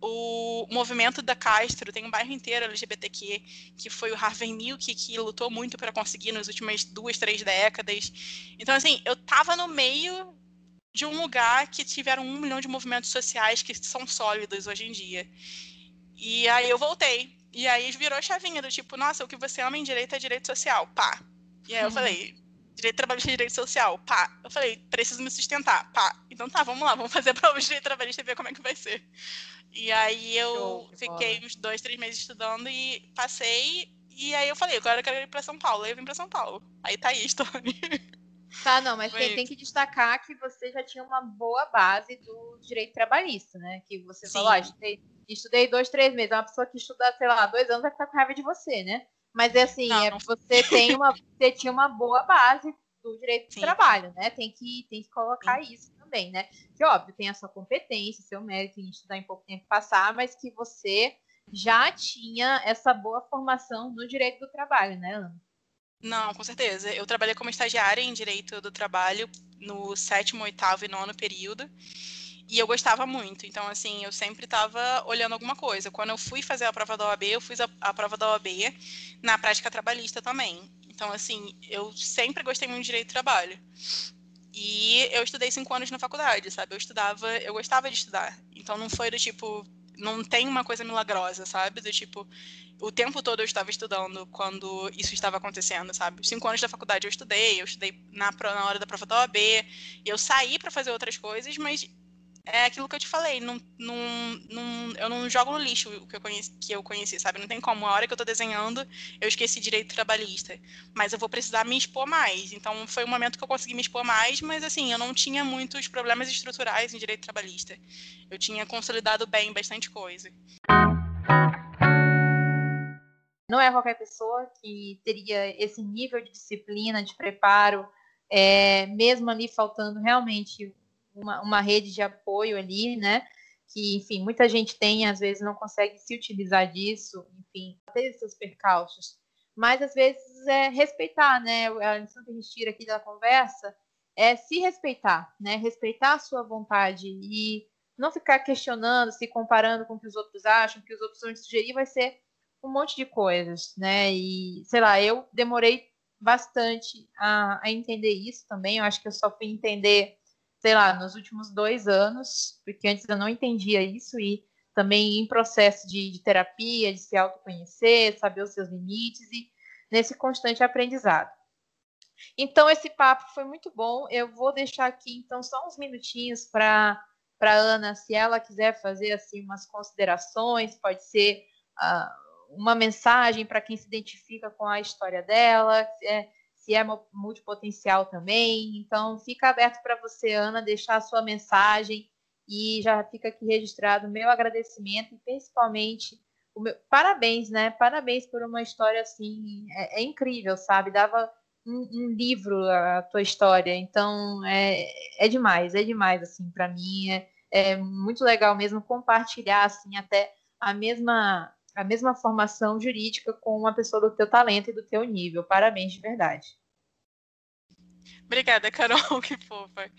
o movimento da Castro, tem um bairro inteiro LGBTQ, que foi o Harvey Milk, que lutou muito para conseguir nas últimas duas, três décadas. Então, assim, eu tava no meio de um lugar que tiveram um milhão de movimentos sociais que são sólidos hoje em dia. E aí eu voltei. E aí virou chavinha do tipo, nossa, o que você ama em direito é direito social, pá. E aí eu falei, direito trabalhista e direito social, pá. Eu falei, preciso me sustentar, pá. Então tá, vamos lá, vamos fazer a prova de direito trabalhista e ver como é que vai ser. E aí eu Show, fiquei uns dois, três meses estudando e passei. E aí eu falei, agora eu quero ir pra São Paulo. Aí eu vim pra São Paulo. Aí tá aí, Tony. Tá, não, mas tem, tem, que destacar que você já tinha uma boa base do direito trabalhista, né? Que você Sim. falou, ah, estudei, estudei dois, três meses. Uma pessoa que estuda, sei lá, dois anos vai ficar com raiva de você, né? Mas é assim, não, é, não. você tem uma, você tinha uma boa base do direito Sim. do trabalho, né? Tem que, tem que colocar Sim. isso também, né? Que óbvio, tem a sua competência, seu mérito em estudar em pouco tempo passar, mas que você já tinha essa boa formação no direito do trabalho, né, Ana? Não, com certeza. Eu trabalhei como estagiária em direito do trabalho no sétimo, oitavo e nono período. E eu gostava muito. Então, assim, eu sempre estava olhando alguma coisa. Quando eu fui fazer a prova da OAB, eu fiz a, a prova da OAB na prática trabalhista também. Então, assim, eu sempre gostei muito de direito do trabalho. E eu estudei cinco anos na faculdade, sabe? Eu estudava, eu gostava de estudar. Então não foi do tipo, não tem uma coisa milagrosa, sabe? Do tipo, o tempo todo eu estava estudando quando isso estava acontecendo, sabe? Cinco anos da faculdade eu estudei, eu estudei na, na hora da prova da OAB, eu saí para fazer outras coisas, mas é aquilo que eu te falei, não, não, não, eu não jogo no lixo o que eu, conheci, que eu conheci, sabe? Não tem como. A hora que eu tô desenhando, eu esqueci direito trabalhista. Mas eu vou precisar me expor mais. Então foi um momento que eu consegui me expor mais, mas assim, eu não tinha muitos problemas estruturais em direito trabalhista. Eu tinha consolidado bem bastante coisa. Não é qualquer pessoa que teria esse nível de disciplina, de preparo, é, mesmo ali faltando realmente uma, uma rede de apoio ali, né? Que, enfim, muita gente tem, às vezes não consegue se utilizar disso, enfim, ter seus percalços. Mas, às vezes, é respeitar, né? A lição que a gente tira aqui da conversa é se respeitar, né? Respeitar a sua vontade e não ficar questionando, se comparando com o que os outros acham, o que os outros vão sugerir, vai ser um monte de coisas, né? E, sei lá, eu demorei bastante a, a entender isso também. Eu acho que eu só fui entender sei lá, nos últimos dois anos, porque antes eu não entendia isso e também em processo de, de terapia, de se autoconhecer, saber os seus limites e nesse constante aprendizado. Então, esse papo foi muito bom. Eu vou deixar aqui, então, só uns minutinhos para a Ana, se ela quiser fazer assim umas considerações, pode ser uh, uma mensagem para quem se identifica com a história dela, é, se é multipotencial também. Então, fica aberto para você, Ana, deixar a sua mensagem e já fica aqui registrado o meu agradecimento e principalmente o meu parabéns, né? Parabéns por uma história assim, é, é incrível, sabe? Dava um, um, livro a tua história, então é, é demais, é demais assim para mim, é, é muito legal mesmo compartilhar assim até a mesma a mesma formação jurídica com uma pessoa do teu talento e do teu nível. Parabéns de verdade. Obrigada, Carol, que fofa.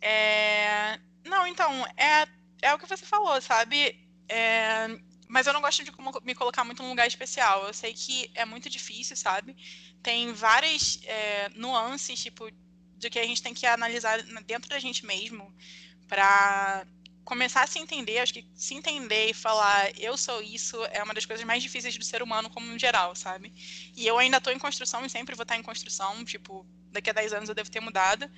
É... Não, então, é, é o que você falou, sabe? É... Mas eu não gosto de me colocar muito num lugar especial. Eu sei que é muito difícil, sabe? Tem várias é, nuances, tipo, do que a gente tem que analisar dentro da gente mesmo para começar a se entender, acho que se entender e falar eu sou isso é uma das coisas mais difíceis do ser humano como em geral, sabe? E eu ainda estou em construção e sempre vou estar em construção, tipo, daqui a 10 anos eu devo ter mudado,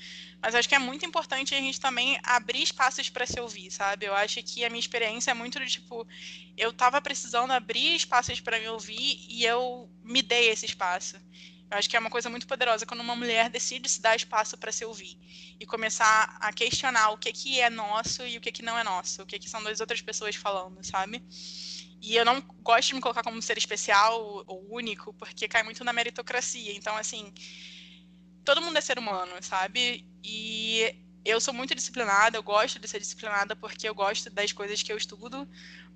mas acho que é muito importante a gente também abrir espaços para se ouvir, sabe? Eu acho que a minha experiência é muito do tipo, eu estava precisando abrir espaços para me ouvir e eu me dei esse espaço. Eu acho que é uma coisa muito poderosa quando uma mulher decide se dar espaço para se ouvir e começar a questionar o que, que é nosso e o que, que não é nosso, o que, que são duas outras pessoas falando, sabe? E eu não gosto de me colocar como ser especial ou único, porque cai muito na meritocracia. Então, assim, todo mundo é ser humano, sabe? E eu sou muito disciplinada, eu gosto de ser disciplinada porque eu gosto das coisas que eu estudo,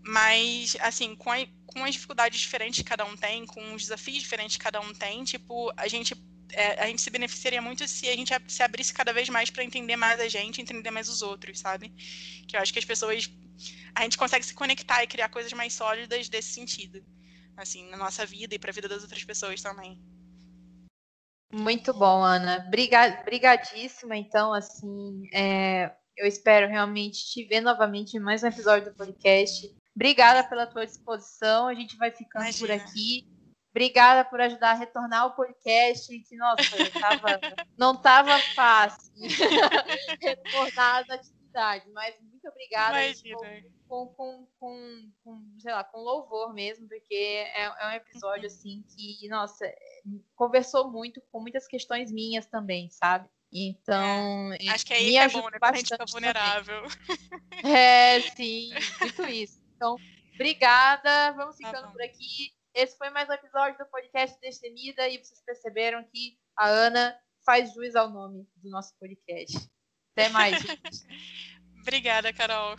mas, assim, com, a, com as dificuldades diferentes que cada um tem, com os desafios diferentes que cada um tem, tipo, a gente, é, a gente se beneficiaria muito se a gente se abrisse cada vez mais para entender mais a gente, entender mais os outros, sabe? Que eu acho que as pessoas a gente consegue se conectar e criar coisas mais sólidas desse sentido. Assim, na nossa vida e para a vida das outras pessoas também. Muito bom, Ana. Brigadíssima, então, assim, é, eu espero realmente te ver novamente em mais um episódio do podcast. Obrigada pela tua disposição, a gente vai ficando Imagina. por aqui. Obrigada por ajudar a retornar o podcast, que, nossa, tava, não estava fácil retornar as atividades, mas muito obrigada. Com, com, com, com, sei lá, com louvor mesmo, porque é, é um episódio, assim, que, nossa, conversou muito com muitas questões minhas também, sabe? Então, é, acho que aí que é bom, né? Quando a gente fica vulnerável. Também. É, sim, muito isso. Então, obrigada. Vamos tá ficando tá por aqui. Esse foi mais um episódio do podcast Destemida e vocês perceberam que a Ana faz jus ao nome do nosso podcast. Até mais, gente. Obrigada, Carol.